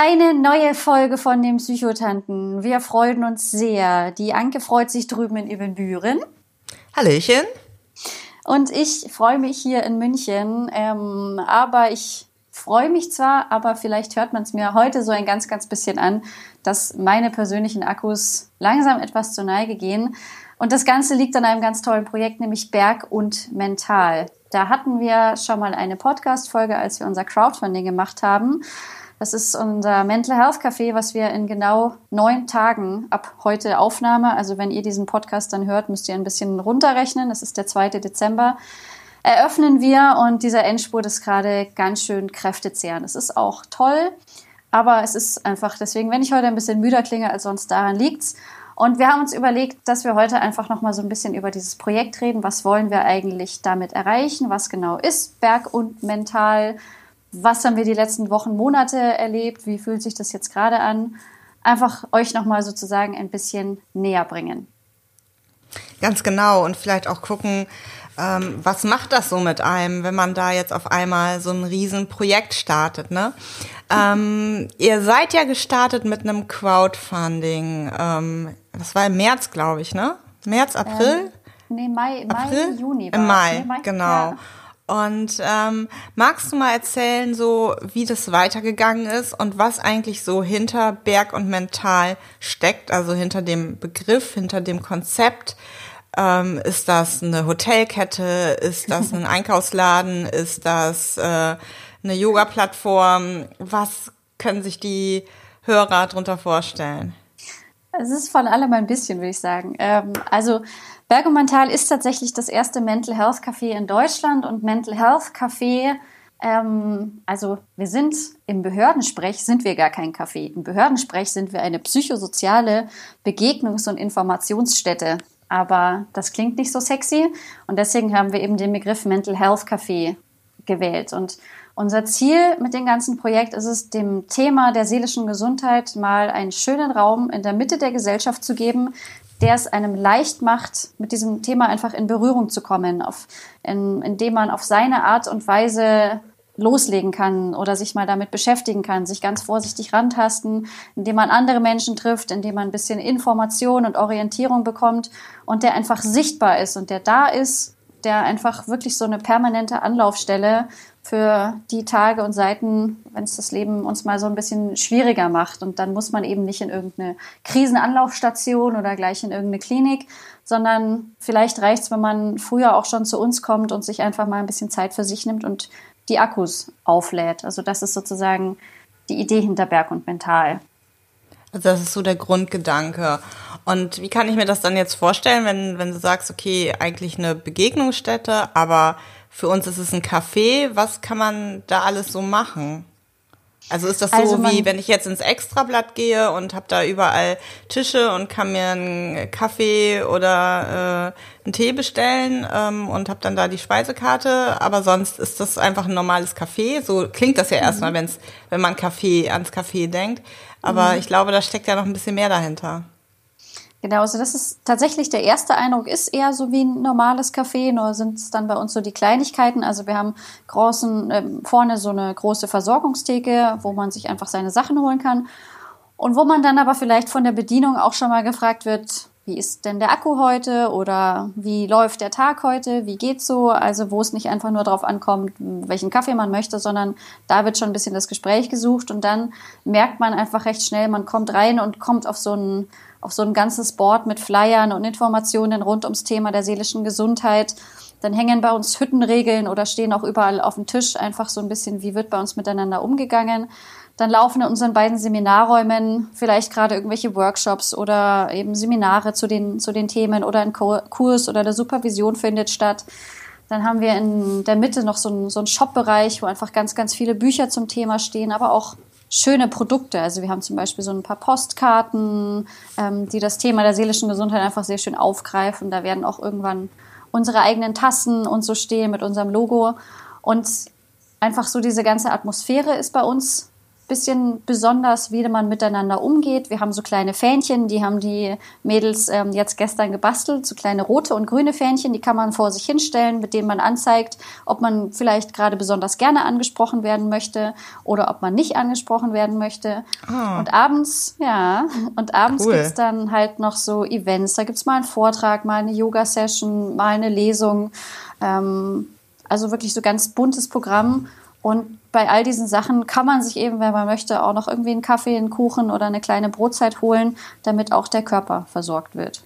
Eine neue Folge von den Psychotanten. Wir freuen uns sehr. Die Anke freut sich drüben in Ibbenbüren. Hallöchen. Und ich freue mich hier in München. Ähm, aber ich freue mich zwar, aber vielleicht hört man es mir heute so ein ganz, ganz bisschen an, dass meine persönlichen Akkus langsam etwas zur Neige gehen. Und das Ganze liegt an einem ganz tollen Projekt, nämlich Berg und Mental. Da hatten wir schon mal eine Podcast-Folge, als wir unser Crowdfunding gemacht haben. Das ist unser Mental Health Café, was wir in genau neun Tagen ab heute Aufnahme, also wenn ihr diesen Podcast dann hört, müsst ihr ein bisschen runterrechnen. Das ist der 2. Dezember eröffnen wir und dieser Endspurt ist gerade ganz schön kräftezehrend. Es ist auch toll, aber es ist einfach deswegen, wenn ich heute ein bisschen müder klinge als sonst, daran liegt's. Und wir haben uns überlegt, dass wir heute einfach noch mal so ein bisschen über dieses Projekt reden. Was wollen wir eigentlich damit erreichen? Was genau ist Berg und Mental? Was haben wir die letzten Wochen, Monate erlebt? Wie fühlt sich das jetzt gerade an? Einfach euch noch mal sozusagen ein bisschen näher bringen. Ganz genau und vielleicht auch gucken, ähm, was macht das so mit einem, wenn man da jetzt auf einmal so ein Riesenprojekt startet, ne? Ähm, ihr seid ja gestartet mit einem Crowdfunding. Ähm, das war im März, glaube ich, ne? März, April? Ähm, nee, Mai, April? Mai, Juni. Im Mai, nee, Mai, genau. Ja. Und ähm, magst du mal erzählen, so wie das weitergegangen ist und was eigentlich so hinter Berg und Mental steckt, also hinter dem Begriff, hinter dem Konzept? Ähm, ist das eine Hotelkette? Ist das ein Einkaufsladen? Ist das äh, eine Yoga-Plattform? Was können sich die Hörer darunter vorstellen? Es ist von allem ein bisschen, würde ich sagen. Ähm, also Bergomental ist tatsächlich das erste Mental Health Café in Deutschland und Mental Health Café, ähm, also wir sind im Behördensprech sind wir gar kein Café. Im Behördensprech sind wir eine psychosoziale Begegnungs- und Informationsstätte. Aber das klingt nicht so sexy und deswegen haben wir eben den Begriff Mental Health Café gewählt. Und unser Ziel mit dem ganzen Projekt ist es, dem Thema der seelischen Gesundheit mal einen schönen Raum in der Mitte der Gesellschaft zu geben, der es einem leicht macht, mit diesem Thema einfach in Berührung zu kommen, auf, in, indem man auf seine Art und Weise loslegen kann oder sich mal damit beschäftigen kann, sich ganz vorsichtig rantasten, indem man andere Menschen trifft, indem man ein bisschen Information und Orientierung bekommt und der einfach sichtbar ist und der da ist, der einfach wirklich so eine permanente Anlaufstelle für die Tage und Seiten, wenn es das Leben uns mal so ein bisschen schwieriger macht. Und dann muss man eben nicht in irgendeine Krisenanlaufstation oder gleich in irgendeine Klinik, sondern vielleicht reicht es, wenn man früher auch schon zu uns kommt und sich einfach mal ein bisschen Zeit für sich nimmt und die Akkus auflädt. Also das ist sozusagen die Idee hinter Berg und Mental. Also das ist so der Grundgedanke. Und wie kann ich mir das dann jetzt vorstellen, wenn, wenn du sagst, okay, eigentlich eine Begegnungsstätte, aber für uns ist es ein Café. Was kann man da alles so machen? Also ist das so also wie, wenn ich jetzt ins Extrablatt gehe und habe da überall Tische und kann mir einen Kaffee oder äh, einen Tee bestellen ähm, und habe dann da die Speisekarte, aber sonst ist das einfach ein normales Café. So klingt das ja erstmal, mhm. wenn's, wenn man Kaffee ans Café denkt. Aber mhm. ich glaube, da steckt ja noch ein bisschen mehr dahinter. Genau, also das ist tatsächlich der erste Eindruck, ist eher so wie ein normales Café, nur sind es dann bei uns so die Kleinigkeiten. Also wir haben großen, äh, vorne so eine große Versorgungstheke, wo man sich einfach seine Sachen holen kann. Und wo man dann aber vielleicht von der Bedienung auch schon mal gefragt wird, wie ist denn der Akku heute oder wie läuft der Tag heute, wie geht's so? Also wo es nicht einfach nur darauf ankommt, welchen Kaffee man möchte, sondern da wird schon ein bisschen das Gespräch gesucht und dann merkt man einfach recht schnell, man kommt rein und kommt auf so ein auf so ein ganzes Board mit Flyern und Informationen rund ums Thema der seelischen Gesundheit. Dann hängen bei uns Hüttenregeln oder stehen auch überall auf dem Tisch einfach so ein bisschen, wie wird bei uns miteinander umgegangen. Dann laufen in unseren beiden Seminarräumen vielleicht gerade irgendwelche Workshops oder eben Seminare zu den, zu den Themen oder ein Kurs oder eine Supervision findet statt. Dann haben wir in der Mitte noch so einen, so einen Shop-Bereich, wo einfach ganz, ganz viele Bücher zum Thema stehen, aber auch schöne Produkte. Also wir haben zum Beispiel so ein paar Postkarten, ähm, die das Thema der seelischen Gesundheit einfach sehr schön aufgreifen. Da werden auch irgendwann unsere eigenen Tassen und so stehen mit unserem Logo. Und einfach so diese ganze Atmosphäre ist bei uns bisschen besonders, wie man miteinander umgeht. Wir haben so kleine Fähnchen, die haben die Mädels ähm, jetzt gestern gebastelt, so kleine rote und grüne Fähnchen, die kann man vor sich hinstellen, mit denen man anzeigt, ob man vielleicht gerade besonders gerne angesprochen werden möchte oder ob man nicht angesprochen werden möchte. Oh. Und abends, ja, und abends cool. gibt's dann halt noch so Events. Da gibt's mal einen Vortrag, mal eine Yoga-Session, mal eine Lesung. Ähm, also wirklich so ganz buntes Programm. Und bei all diesen Sachen kann man sich eben, wenn man möchte, auch noch irgendwie einen Kaffee, einen Kuchen oder eine kleine Brotzeit holen, damit auch der Körper versorgt wird.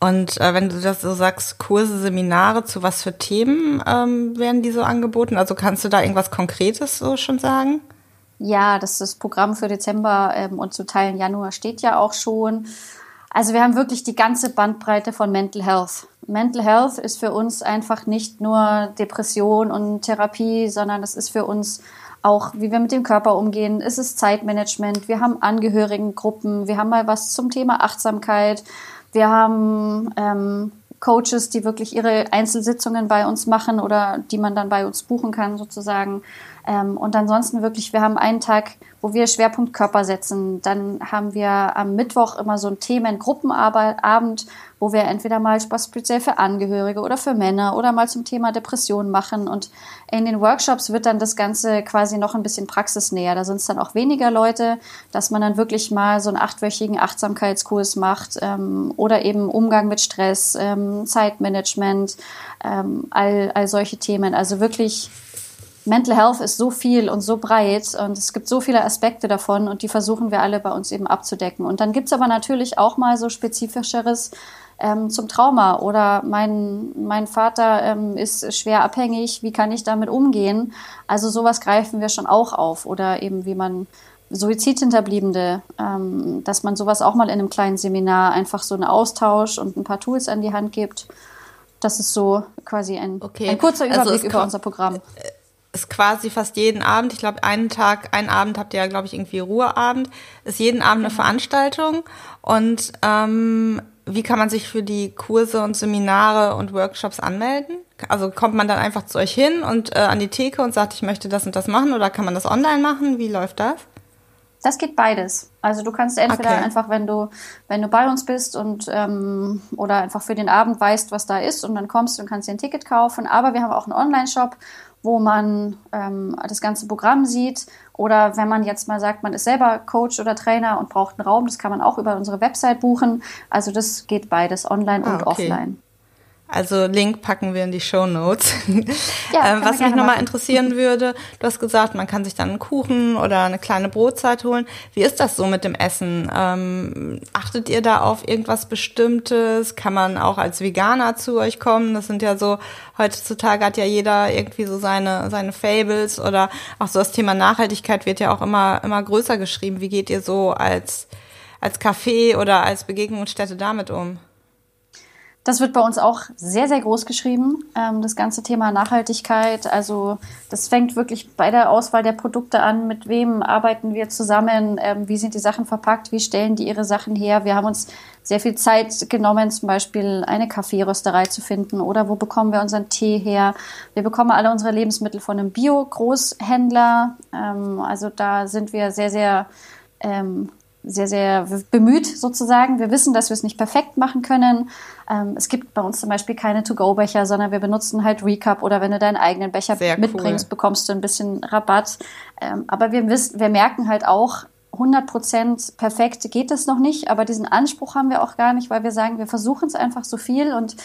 Und äh, wenn du das so sagst, Kurse, Seminare, zu was für Themen ähm, werden die so angeboten? Also kannst du da irgendwas Konkretes so schon sagen? Ja, das, das Programm für Dezember ähm, und zu Teilen Januar steht ja auch schon. Also wir haben wirklich die ganze Bandbreite von Mental Health. Mental Health ist für uns einfach nicht nur Depression und Therapie, sondern es ist für uns auch, wie wir mit dem Körper umgehen. Es ist Zeitmanagement. Wir haben Angehörigengruppen. Wir haben mal was zum Thema Achtsamkeit. Wir haben ähm, Coaches, die wirklich ihre Einzelsitzungen bei uns machen oder die man dann bei uns buchen kann sozusagen. Ähm, und ansonsten wirklich, wir haben einen Tag, wo wir Schwerpunkt Körper setzen. Dann haben wir am Mittwoch immer so ein Themengruppenabend, wo wir entweder mal was speziell für Angehörige oder für Männer oder mal zum Thema Depression machen. Und in den Workshops wird dann das Ganze quasi noch ein bisschen praxisnäher. Da sind es dann auch weniger Leute, dass man dann wirklich mal so einen achtwöchigen Achtsamkeitskurs macht ähm, oder eben Umgang mit Stress, ähm, Zeitmanagement, ähm, all, all solche Themen. Also wirklich Mental Health ist so viel und so breit und es gibt so viele Aspekte davon und die versuchen wir alle bei uns eben abzudecken. Und dann gibt's aber natürlich auch mal so spezifischeres ähm, zum Trauma oder mein, mein Vater ähm, ist schwer abhängig, wie kann ich damit umgehen? Also sowas greifen wir schon auch auf oder eben wie man Suizidhinterbliebene, ähm, dass man sowas auch mal in einem kleinen Seminar einfach so einen Austausch und ein paar Tools an die Hand gibt. Das ist so quasi ein, okay. ein kurzer also Überblick also über unser Programm. Ist quasi fast jeden Abend, ich glaube, einen Tag, einen Abend habt ihr ja, glaube ich, irgendwie Ruheabend, ist jeden Abend eine mhm. Veranstaltung. Und ähm, wie kann man sich für die Kurse und Seminare und Workshops anmelden? Also kommt man dann einfach zu euch hin und äh, an die Theke und sagt, ich möchte das und das machen oder kann man das online machen? Wie läuft das? Das geht beides. Also du kannst entweder okay. einfach, wenn du, wenn du bei uns bist und ähm, oder einfach für den Abend weißt, was da ist und dann kommst und kannst dir ein Ticket kaufen. Aber wir haben auch einen Online-Shop, wo man ähm, das ganze Programm sieht. Oder wenn man jetzt mal sagt, man ist selber Coach oder Trainer und braucht einen Raum, das kann man auch über unsere Website buchen. Also das geht beides, online ah, und okay. offline. Also Link packen wir in die Show Notes. Ja, ähm, was mich nochmal interessieren würde, du hast gesagt, man kann sich dann einen Kuchen oder eine kleine Brotzeit holen. Wie ist das so mit dem Essen? Ähm, achtet ihr da auf irgendwas Bestimmtes? Kann man auch als Veganer zu euch kommen? Das sind ja so, heutzutage hat ja jeder irgendwie so seine, seine Fables oder auch so das Thema Nachhaltigkeit wird ja auch immer, immer größer geschrieben. Wie geht ihr so als, als Café oder als Begegnungsstätte damit um? Das wird bei uns auch sehr, sehr groß geschrieben, ähm, das ganze Thema Nachhaltigkeit. Also das fängt wirklich bei der Auswahl der Produkte an, mit wem arbeiten wir zusammen, ähm, wie sind die Sachen verpackt, wie stellen die ihre Sachen her. Wir haben uns sehr viel Zeit genommen, zum Beispiel eine Kaffeerösterei zu finden oder wo bekommen wir unseren Tee her. Wir bekommen alle unsere Lebensmittel von einem Bio-Großhändler. Ähm, also da sind wir sehr, sehr ähm, sehr, sehr bemüht sozusagen. Wir wissen, dass wir es nicht perfekt machen können. Ähm, es gibt bei uns zum Beispiel keine To-Go-Becher, sondern wir benutzen halt Recap oder wenn du deinen eigenen Becher sehr mitbringst, cool. bekommst du ein bisschen Rabatt. Ähm, aber wir, wissen, wir merken halt auch, 100% perfekt geht es noch nicht, aber diesen Anspruch haben wir auch gar nicht, weil wir sagen, wir versuchen es einfach so viel und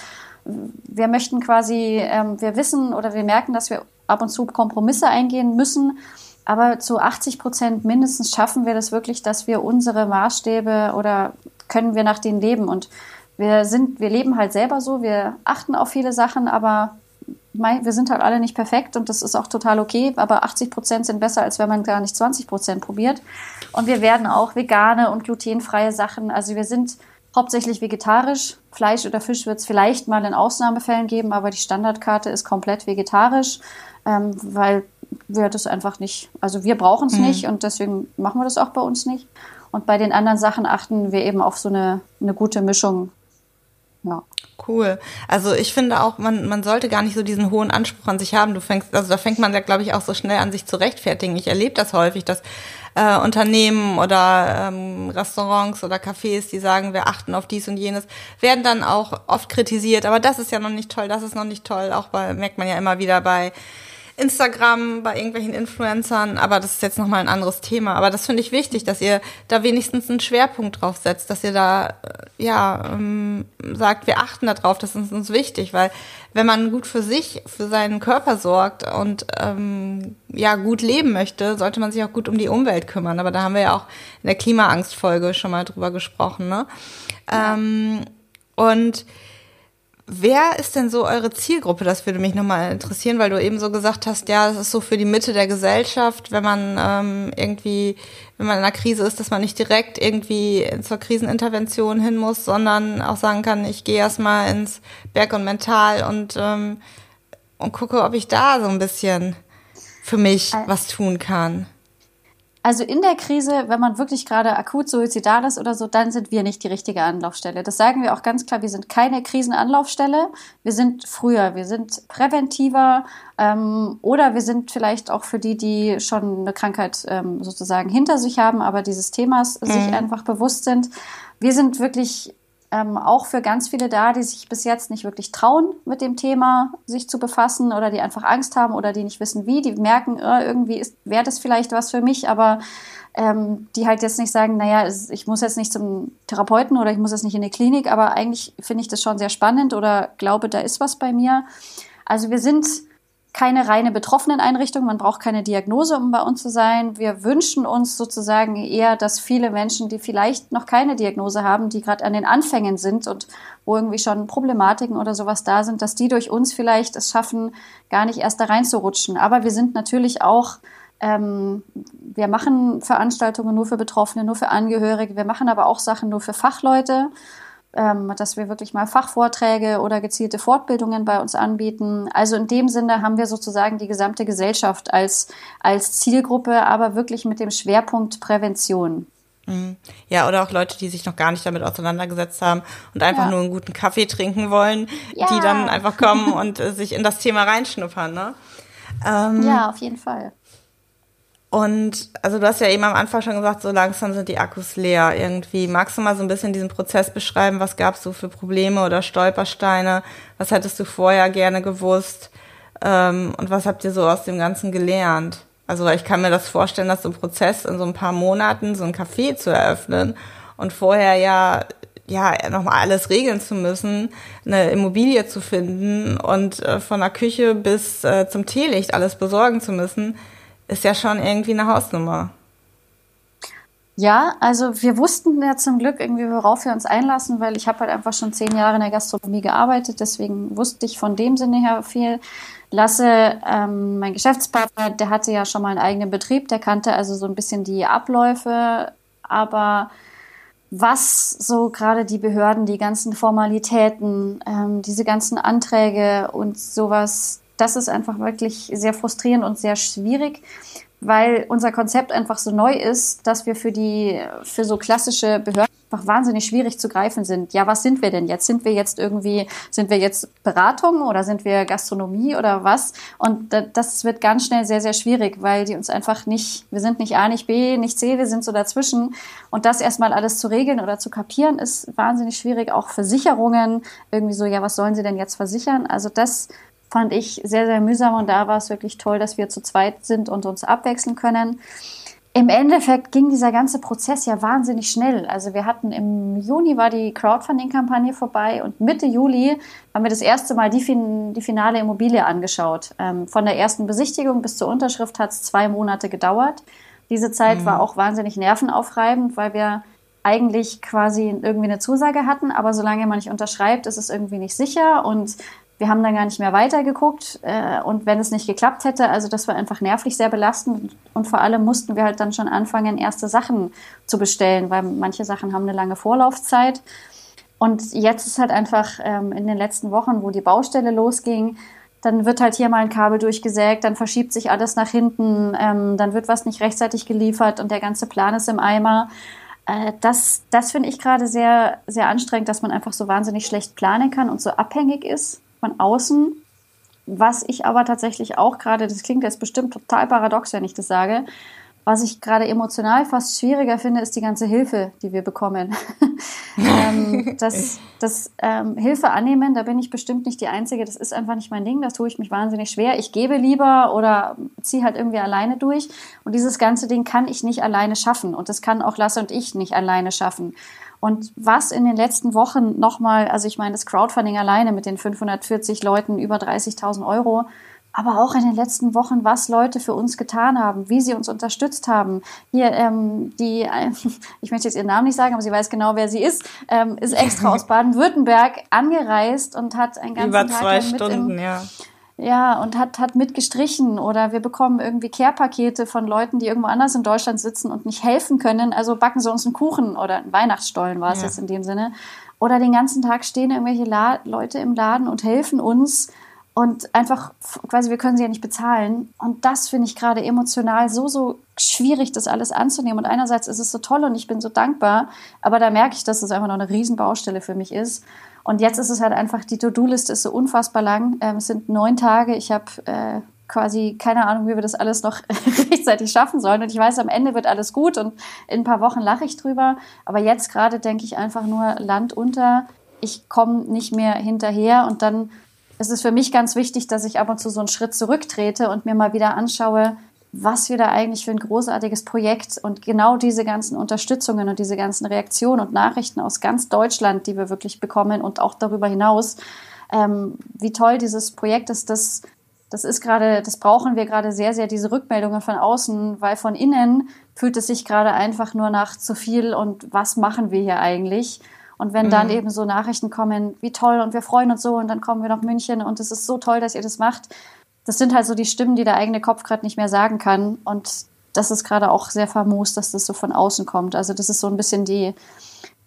wir möchten quasi, ähm, wir wissen oder wir merken, dass wir ab und zu Kompromisse eingehen müssen aber zu 80 Prozent mindestens schaffen wir das wirklich, dass wir unsere Maßstäbe oder können wir nach denen leben. Und wir sind, wir leben halt selber so, wir achten auf viele Sachen, aber wir sind halt alle nicht perfekt und das ist auch total okay, aber 80 Prozent sind besser, als wenn man gar nicht 20 Prozent probiert. Und wir werden auch vegane und glutenfreie Sachen, also wir sind hauptsächlich vegetarisch. Fleisch oder Fisch wird es vielleicht mal in Ausnahmefällen geben, aber die Standardkarte ist komplett vegetarisch ähm, weil wir das einfach nicht, also wir brauchen es mhm. nicht und deswegen machen wir das auch bei uns nicht. Und bei den anderen Sachen achten wir eben auf so eine, eine gute Mischung. Ja. Cool. Also ich finde auch, man, man sollte gar nicht so diesen hohen Anspruch an sich haben. Du fängst, also da fängt man ja, glaube ich, auch so schnell an, sich zu rechtfertigen. Ich erlebe das häufig, dass äh, Unternehmen oder ähm, Restaurants oder Cafés, die sagen, wir achten auf dies und jenes, werden dann auch oft kritisiert. Aber das ist ja noch nicht toll, das ist noch nicht toll. Auch bei, merkt man ja immer wieder bei Instagram, bei irgendwelchen Influencern, aber das ist jetzt nochmal ein anderes Thema. Aber das finde ich wichtig, dass ihr da wenigstens einen Schwerpunkt drauf setzt, dass ihr da, äh, ja, ähm, sagt, wir achten darauf, das ist uns wichtig, weil wenn man gut für sich, für seinen Körper sorgt und ähm, ja, gut leben möchte, sollte man sich auch gut um die Umwelt kümmern. Aber da haben wir ja auch in der Klimaangstfolge schon mal drüber gesprochen, ne? Ja. Ähm, und Wer ist denn so eure Zielgruppe? Das würde mich nochmal interessieren, weil du eben so gesagt hast, ja, es ist so für die Mitte der Gesellschaft, wenn man ähm, irgendwie, wenn man in einer Krise ist, dass man nicht direkt irgendwie zur Krisenintervention hin muss, sondern auch sagen kann, ich gehe erstmal ins Berg und Mental und, ähm, und gucke, ob ich da so ein bisschen für mich was tun kann. Also in der Krise, wenn man wirklich gerade akut suizidal ist oder so, dann sind wir nicht die richtige Anlaufstelle. Das sagen wir auch ganz klar. Wir sind keine Krisenanlaufstelle. Wir sind früher, wir sind präventiver ähm, oder wir sind vielleicht auch für die, die schon eine Krankheit ähm, sozusagen hinter sich haben, aber dieses Themas mhm. sich einfach bewusst sind. Wir sind wirklich ähm, auch für ganz viele da, die sich bis jetzt nicht wirklich trauen, mit dem Thema sich zu befassen oder die einfach Angst haben oder die nicht wissen wie, die merken, äh, irgendwie wäre das vielleicht was für mich, aber ähm, die halt jetzt nicht sagen, naja, ich muss jetzt nicht zum Therapeuten oder ich muss jetzt nicht in die Klinik, aber eigentlich finde ich das schon sehr spannend oder glaube, da ist was bei mir. Also wir sind keine reine Betroffeneneinrichtung, man braucht keine Diagnose, um bei uns zu sein. Wir wünschen uns sozusagen eher, dass viele Menschen, die vielleicht noch keine Diagnose haben, die gerade an den Anfängen sind und wo irgendwie schon Problematiken oder sowas da sind, dass die durch uns vielleicht es schaffen, gar nicht erst da reinzurutschen. Aber wir sind natürlich auch ähm, wir machen Veranstaltungen nur für Betroffene, nur für Angehörige. Wir machen aber auch Sachen nur für Fachleute ähm, dass wir wirklich mal Fachvorträge oder gezielte Fortbildungen bei uns anbieten. Also in dem Sinne haben wir sozusagen die gesamte Gesellschaft als, als Zielgruppe, aber wirklich mit dem Schwerpunkt Prävention. Mhm. Ja, oder auch Leute, die sich noch gar nicht damit auseinandergesetzt haben und einfach ja. nur einen guten Kaffee trinken wollen, ja. die dann einfach kommen und äh, sich in das Thema reinschnuppern, ne? Ähm, ja, auf jeden Fall. Und also du hast ja eben am Anfang schon gesagt, so langsam sind die Akkus leer irgendwie. Magst du mal so ein bisschen diesen Prozess beschreiben? Was gab es so für Probleme oder Stolpersteine? Was hättest du vorher gerne gewusst? Ähm, und was habt ihr so aus dem Ganzen gelernt? Also ich kann mir das vorstellen, dass so ein Prozess in so ein paar Monaten so ein Café zu eröffnen und vorher ja ja nochmal alles regeln zu müssen, eine Immobilie zu finden und äh, von der Küche bis äh, zum Teelicht alles besorgen zu müssen ist ja schon irgendwie eine Hausnummer. Ja, also wir wussten ja zum Glück irgendwie, worauf wir uns einlassen, weil ich habe halt einfach schon zehn Jahre in der Gastronomie gearbeitet, deswegen wusste ich von dem Sinne her viel. Lasse, ähm, mein Geschäftspartner, der hatte ja schon mal einen eigenen Betrieb, der kannte also so ein bisschen die Abläufe, aber was so gerade die Behörden, die ganzen Formalitäten, ähm, diese ganzen Anträge und sowas, das ist einfach wirklich sehr frustrierend und sehr schwierig, weil unser Konzept einfach so neu ist, dass wir für die, für so klassische Behörden einfach wahnsinnig schwierig zu greifen sind. Ja, was sind wir denn jetzt? Sind wir jetzt irgendwie, sind wir jetzt Beratung oder sind wir Gastronomie oder was? Und das wird ganz schnell sehr, sehr schwierig, weil die uns einfach nicht, wir sind nicht A, nicht B, nicht C, wir sind so dazwischen. Und das erstmal alles zu regeln oder zu kapieren, ist wahnsinnig schwierig. Auch Versicherungen, irgendwie so, ja, was sollen sie denn jetzt versichern? Also das fand ich sehr, sehr mühsam und da war es wirklich toll, dass wir zu zweit sind und uns abwechseln können. Im Endeffekt ging dieser ganze Prozess ja wahnsinnig schnell. Also wir hatten im Juni war die Crowdfunding-Kampagne vorbei und Mitte Juli haben wir das erste Mal die, fin die finale Immobilie angeschaut. Ähm, von der ersten Besichtigung bis zur Unterschrift hat es zwei Monate gedauert. Diese Zeit mhm. war auch wahnsinnig nervenaufreibend, weil wir eigentlich quasi irgendwie eine Zusage hatten, aber solange man nicht unterschreibt, ist es irgendwie nicht sicher und wir haben dann gar nicht mehr weitergeguckt äh, und wenn es nicht geklappt hätte, also das war einfach nervlich sehr belastend und vor allem mussten wir halt dann schon anfangen, erste Sachen zu bestellen, weil manche Sachen haben eine lange Vorlaufzeit. Und jetzt ist halt einfach ähm, in den letzten Wochen, wo die Baustelle losging, dann wird halt hier mal ein Kabel durchgesägt, dann verschiebt sich alles nach hinten, ähm, dann wird was nicht rechtzeitig geliefert und der ganze Plan ist im Eimer. Äh, das das finde ich gerade sehr, sehr anstrengend, dass man einfach so wahnsinnig schlecht planen kann und so abhängig ist von außen. Was ich aber tatsächlich auch gerade, das klingt jetzt bestimmt total paradox, wenn ich das sage, was ich gerade emotional fast schwieriger finde, ist die ganze Hilfe, die wir bekommen. ähm, das das ähm, Hilfe annehmen, da bin ich bestimmt nicht die Einzige. Das ist einfach nicht mein Ding. Das tue ich mich wahnsinnig schwer. Ich gebe lieber oder ziehe halt irgendwie alleine durch. Und dieses ganze Ding kann ich nicht alleine schaffen. Und das kann auch Lasse und ich nicht alleine schaffen. Und was in den letzten Wochen nochmal, also ich meine, das Crowdfunding alleine mit den 540 Leuten über 30.000 Euro, aber auch in den letzten Wochen, was Leute für uns getan haben, wie sie uns unterstützt haben. Hier, ähm, die, äh, ich möchte jetzt ihren Namen nicht sagen, aber sie weiß genau, wer sie ist, ähm, ist extra aus Baden-Württemberg angereist und hat ein ganzen Über Tag zwei Stunden, im, ja. Ja, und hat, hat mitgestrichen oder wir bekommen irgendwie Care-Pakete von Leuten, die irgendwo anders in Deutschland sitzen und nicht helfen können. Also backen sie uns einen Kuchen oder einen Weihnachtsstollen war es Ja. jetzt in dem Sinne. Oder den ganzen Tag stehen irgendwelche La Leute im Laden und helfen uns und einfach quasi, wir können sie ja nicht bezahlen. Und das finde ich gerade emotional so, so schwierig, das alles anzunehmen. Und einerseits ist es so toll und ich bin so dankbar, aber da merke ich, dass es einfach noch eine Riesenbaustelle für mich ist. Und jetzt ist es halt einfach, die To-Do-Liste ist so unfassbar lang. Ähm, es sind neun Tage. Ich habe äh, quasi keine Ahnung, wie wir das alles noch rechtzeitig schaffen sollen. Und ich weiß, am Ende wird alles gut und in ein paar Wochen lache ich drüber. Aber jetzt gerade denke ich einfach nur Land unter. Ich komme nicht mehr hinterher und dann ist es für mich ganz wichtig, dass ich ab und zu so einen Schritt zurücktrete und mir mal wieder anschaue, was wir da eigentlich für ein großartiges Projekt und genau diese ganzen Unterstützungen und diese ganzen Reaktionen und Nachrichten aus ganz Deutschland, die wir wirklich bekommen und auch darüber hinaus, ähm, wie toll dieses Projekt ist, das, das ist gerade, das brauchen wir gerade sehr, sehr, diese Rückmeldungen von außen, weil von innen fühlt es sich gerade einfach nur nach zu viel und was machen wir hier eigentlich? Und wenn dann eben so Nachrichten kommen, wie toll und wir freuen uns so und dann kommen wir nach München und es ist so toll, dass ihr das macht. Das sind halt so die Stimmen, die der eigene Kopf gerade nicht mehr sagen kann. Und das ist gerade auch sehr famos, dass das so von außen kommt. Also das ist so ein bisschen die,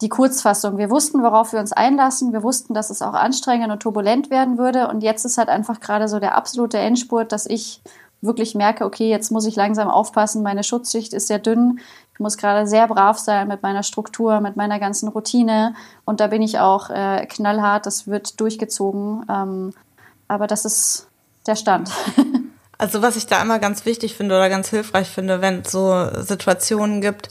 die Kurzfassung. Wir wussten, worauf wir uns einlassen. Wir wussten, dass es auch anstrengend und turbulent werden würde. Und jetzt ist halt einfach gerade so der absolute Endspurt, dass ich wirklich merke, okay, jetzt muss ich langsam aufpassen. Meine Schutzschicht ist sehr dünn. Ich muss gerade sehr brav sein mit meiner Struktur, mit meiner ganzen Routine. Und da bin ich auch äh, knallhart. Das wird durchgezogen. Ähm, aber das ist der Stand. Also was ich da immer ganz wichtig finde oder ganz hilfreich finde, wenn es so Situationen gibt,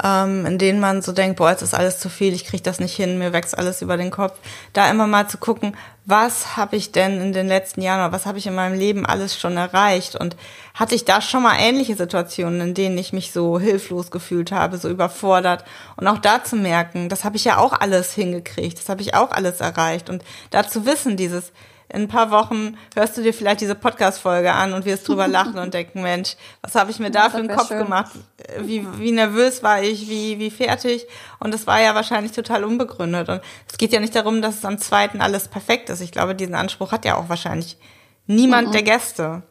ähm, in denen man so denkt, boah, jetzt ist alles zu viel, ich kriege das nicht hin, mir wächst alles über den Kopf, da immer mal zu gucken, was habe ich denn in den letzten Jahren oder was habe ich in meinem Leben alles schon erreicht und hatte ich da schon mal ähnliche Situationen, in denen ich mich so hilflos gefühlt habe, so überfordert und auch da zu merken, das habe ich ja auch alles hingekriegt, das habe ich auch alles erreicht und da zu wissen, dieses in ein paar Wochen hörst du dir vielleicht diese Podcast-Folge an und wirst drüber lachen und denken, Mensch, was habe ich mir da für einen Kopf schön. gemacht? Wie, wie nervös war ich, wie, wie fertig? Und das war ja wahrscheinlich total unbegründet. Und es geht ja nicht darum, dass es am zweiten alles perfekt ist. Ich glaube, diesen Anspruch hat ja auch wahrscheinlich niemand der Gäste.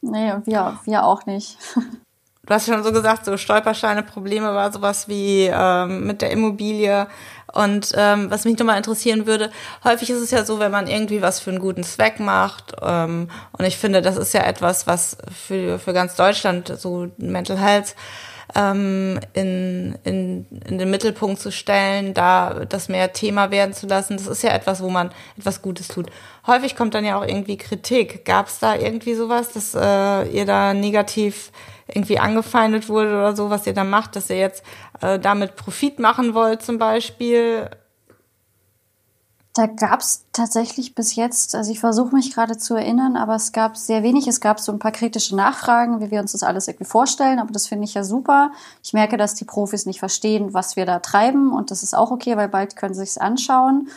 nee, und wir, wir auch nicht. Du hast schon so gesagt, so Stolpersteine, Probleme war sowas wie ähm, mit der Immobilie. Und ähm, was mich nochmal interessieren würde, häufig ist es ja so, wenn man irgendwie was für einen guten Zweck macht. Ähm, und ich finde, das ist ja etwas, was für, für ganz Deutschland so Mental Health ähm, in, in, in den Mittelpunkt zu stellen, da das mehr Thema werden zu lassen. Das ist ja etwas, wo man etwas Gutes tut. Häufig kommt dann ja auch irgendwie Kritik. Gab es da irgendwie sowas, dass äh, ihr da negativ irgendwie angefeindet wurde oder so, was ihr da macht, dass ihr jetzt äh, damit Profit machen wollt zum Beispiel? Da gab es tatsächlich bis jetzt, also ich versuche mich gerade zu erinnern, aber es gab sehr wenig. Es gab so ein paar kritische Nachfragen, wie wir uns das alles irgendwie vorstellen, aber das finde ich ja super. Ich merke, dass die Profis nicht verstehen, was wir da treiben und das ist auch okay, weil bald können sie sich's anschauen.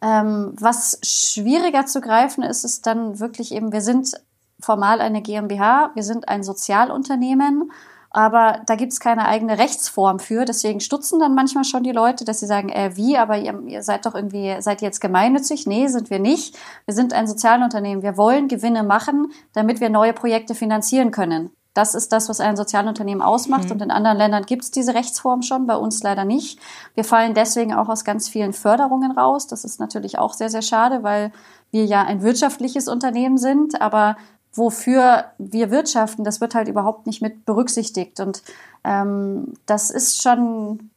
Ähm, was schwieriger zu greifen ist, ist dann wirklich eben, wir sind formal eine GmbH, wir sind ein Sozialunternehmen, aber da gibt's keine eigene Rechtsform für. Deswegen stutzen dann manchmal schon die Leute, dass sie sagen, äh, wie, aber ihr, ihr seid doch irgendwie, seid ihr jetzt gemeinnützig? Nee, sind wir nicht. Wir sind ein Sozialunternehmen. Wir wollen Gewinne machen, damit wir neue Projekte finanzieren können. Das ist das, was ein Sozialunternehmen ausmacht. Und in anderen Ländern gibt's diese Rechtsform schon, bei uns leider nicht. Wir fallen deswegen auch aus ganz vielen Förderungen raus. Das ist natürlich auch sehr, sehr schade, weil wir ja ein wirtschaftliches Unternehmen sind, aber wofür wir wirtschaften, das wird halt überhaupt nicht mit berücksichtigt. Und ähm, das ist schon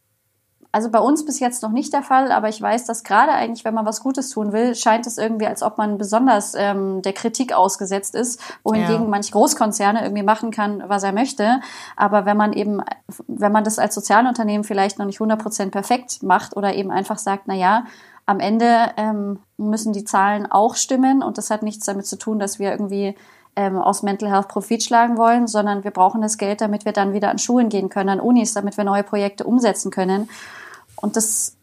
also bei uns bis jetzt noch nicht der Fall, aber ich weiß, dass gerade eigentlich, wenn man was Gutes tun will, scheint es irgendwie, als ob man besonders ähm, der Kritik ausgesetzt ist, wohingegen ja. manch Großkonzerne irgendwie machen kann, was er möchte. Aber wenn man eben, wenn man das als Sozialunternehmen vielleicht noch nicht 100% perfekt macht oder eben einfach sagt, na ja, am Ende ähm, müssen die Zahlen auch stimmen und das hat nichts damit zu tun, dass wir irgendwie ähm, aus Mental Health Profit schlagen wollen, sondern wir brauchen das Geld, damit wir dann wieder an Schulen gehen können, an Unis, damit wir neue Projekte umsetzen können. Und das,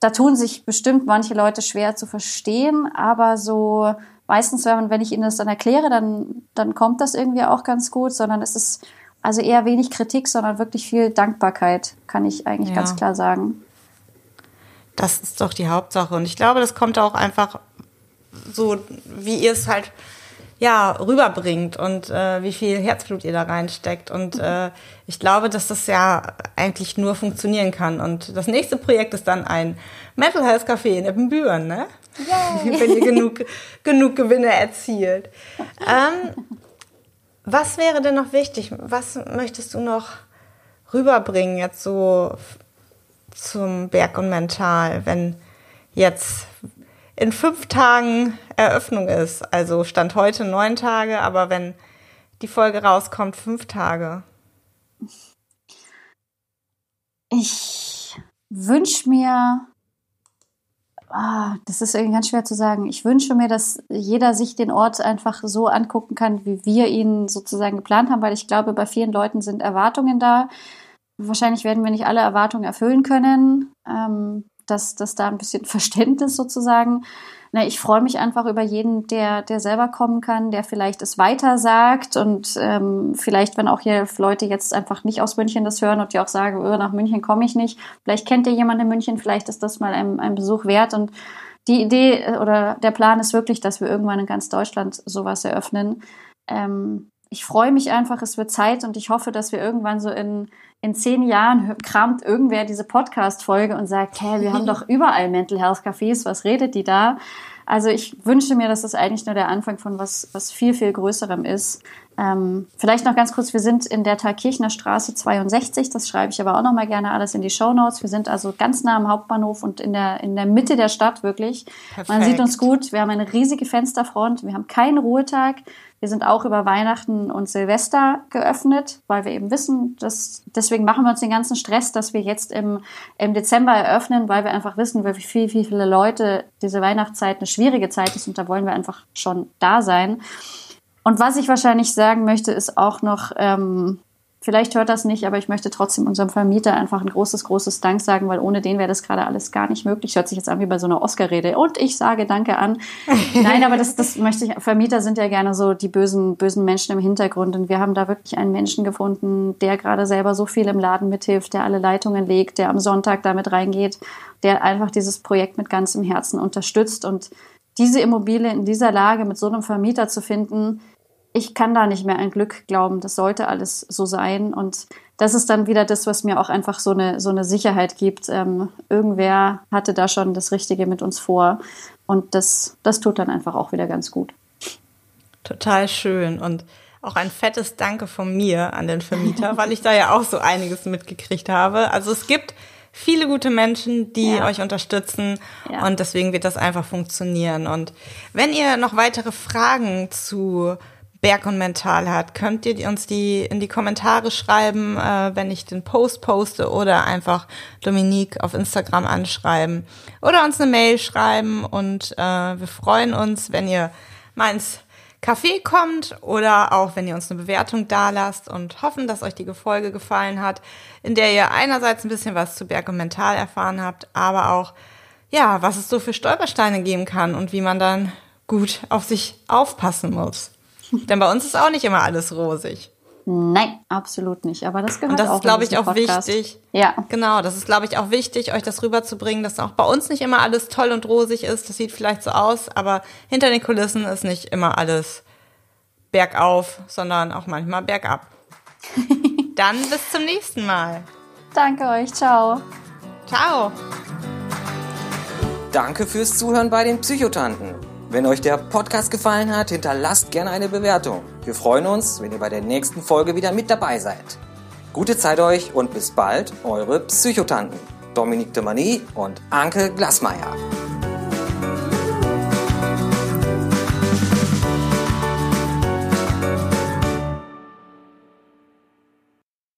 da tun sich bestimmt manche Leute schwer zu verstehen, aber so meistens, wenn, ich ihnen das dann erkläre, dann, dann kommt das irgendwie auch ganz gut, sondern es ist also eher wenig Kritik, sondern wirklich viel Dankbarkeit, kann ich eigentlich ja. ganz klar sagen. Das ist doch die Hauptsache. Und ich glaube, das kommt auch einfach so, wie ihr es halt ja, rüberbringt und äh, wie viel Herzblut ihr da reinsteckt. Und äh, ich glaube, dass das ja eigentlich nur funktionieren kann. Und das nächste Projekt ist dann ein Mental Health Café in Eppenbüren, ne? Yay. Wenn ihr genug, genug Gewinne erzielt. Ähm, was wäre denn noch wichtig? Was möchtest du noch rüberbringen jetzt so zum Berg und Mental, wenn jetzt in fünf Tagen Eröffnung ist. Also Stand heute neun Tage, aber wenn die Folge rauskommt, fünf Tage. Ich wünsche mir, ah, das ist irgendwie ganz schwer zu sagen, ich wünsche mir, dass jeder sich den Ort einfach so angucken kann, wie wir ihn sozusagen geplant haben, weil ich glaube, bei vielen Leuten sind Erwartungen da. Wahrscheinlich werden wir nicht alle Erwartungen erfüllen können. Ähm, dass, dass da ein bisschen Verständnis sozusagen. Na, ich freue mich einfach über jeden, der, der selber kommen kann, der vielleicht es weiter sagt und ähm, vielleicht, wenn auch hier Leute jetzt einfach nicht aus München das hören und die auch sagen, oh, nach München komme ich nicht. Vielleicht kennt ihr jemanden in München, vielleicht ist das mal ein, ein Besuch wert und die Idee äh, oder der Plan ist wirklich, dass wir irgendwann in ganz Deutschland sowas eröffnen. Ähm, ich freue mich einfach, es wird Zeit und ich hoffe, dass wir irgendwann so in in zehn Jahren kramt irgendwer diese Podcast-Folge und sagt, hey, wir haben doch überall Mental Health Cafés, was redet die da? Also ich wünsche mir, dass das eigentlich nur der Anfang von was, was viel, viel Größerem ist. Ähm, vielleicht noch ganz kurz, wir sind in der Thalkirchner Straße 62, das schreibe ich aber auch noch mal gerne alles in die Show Notes. Wir sind also ganz nah am Hauptbahnhof und in der, in der Mitte der Stadt wirklich. Perfekt. Man sieht uns gut, wir haben eine riesige Fensterfront, wir haben keinen Ruhetag. Wir sind auch über Weihnachten und Silvester geöffnet, weil wir eben wissen, dass deswegen machen wir uns den ganzen Stress, dass wir jetzt im, im Dezember eröffnen, weil wir einfach wissen, wie viel, wie viele Leute diese Weihnachtszeit eine schwierige Zeit ist und da wollen wir einfach schon da sein. Und was ich wahrscheinlich sagen möchte, ist auch noch, ähm, Vielleicht hört das nicht, aber ich möchte trotzdem unserem Vermieter einfach ein großes, großes Dank sagen, weil ohne den wäre das gerade alles gar nicht möglich. Hört sich jetzt an wie bei so einer Oscar-Rede. Und ich sage Danke an. Nein, aber das, das möchte ich, Vermieter sind ja gerne so die bösen, bösen Menschen im Hintergrund. Und wir haben da wirklich einen Menschen gefunden, der gerade selber so viel im Laden mithilft, der alle Leitungen legt, der am Sonntag damit reingeht, der einfach dieses Projekt mit ganzem Herzen unterstützt. Und diese Immobilie in dieser Lage mit so einem Vermieter zu finden, ich kann da nicht mehr an Glück glauben. Das sollte alles so sein. Und das ist dann wieder das, was mir auch einfach so eine, so eine Sicherheit gibt. Ähm, irgendwer hatte da schon das Richtige mit uns vor. Und das, das tut dann einfach auch wieder ganz gut. Total schön. Und auch ein fettes Danke von mir an den Vermieter, weil ich da ja auch so einiges mitgekriegt habe. Also es gibt viele gute Menschen, die ja. euch unterstützen ja. und deswegen wird das einfach funktionieren. Und wenn ihr noch weitere Fragen zu Berg und Mental hat, könnt ihr uns die in die Kommentare schreiben, äh, wenn ich den Post poste oder einfach Dominique auf Instagram anschreiben oder uns eine Mail schreiben und äh, wir freuen uns, wenn ihr mal ins Café kommt oder auch wenn ihr uns eine Bewertung dalasst und hoffen, dass euch die Folge gefallen hat, in der ihr einerseits ein bisschen was zu Berg und Mental erfahren habt, aber auch ja, was es so für Stolpersteine geben kann und wie man dann gut auf sich aufpassen muss. Denn bei uns ist auch nicht immer alles rosig. Nein, absolut nicht. Aber das gehört Und das auch ist, glaube ich, auch Podcast. wichtig. Ja. Genau, das ist, glaube ich, auch wichtig, euch das rüberzubringen, dass auch bei uns nicht immer alles toll und rosig ist. Das sieht vielleicht so aus, aber hinter den Kulissen ist nicht immer alles bergauf, sondern auch manchmal bergab. Dann bis zum nächsten Mal. Danke euch. Ciao. Ciao. Danke fürs Zuhören bei den Psychotanten. Wenn euch der Podcast gefallen hat, hinterlasst gerne eine Bewertung. Wir freuen uns, wenn ihr bei der nächsten Folge wieder mit dabei seid. Gute Zeit euch und bis bald, eure Psychotanten. Dominique de Mani und Anke Glasmeier.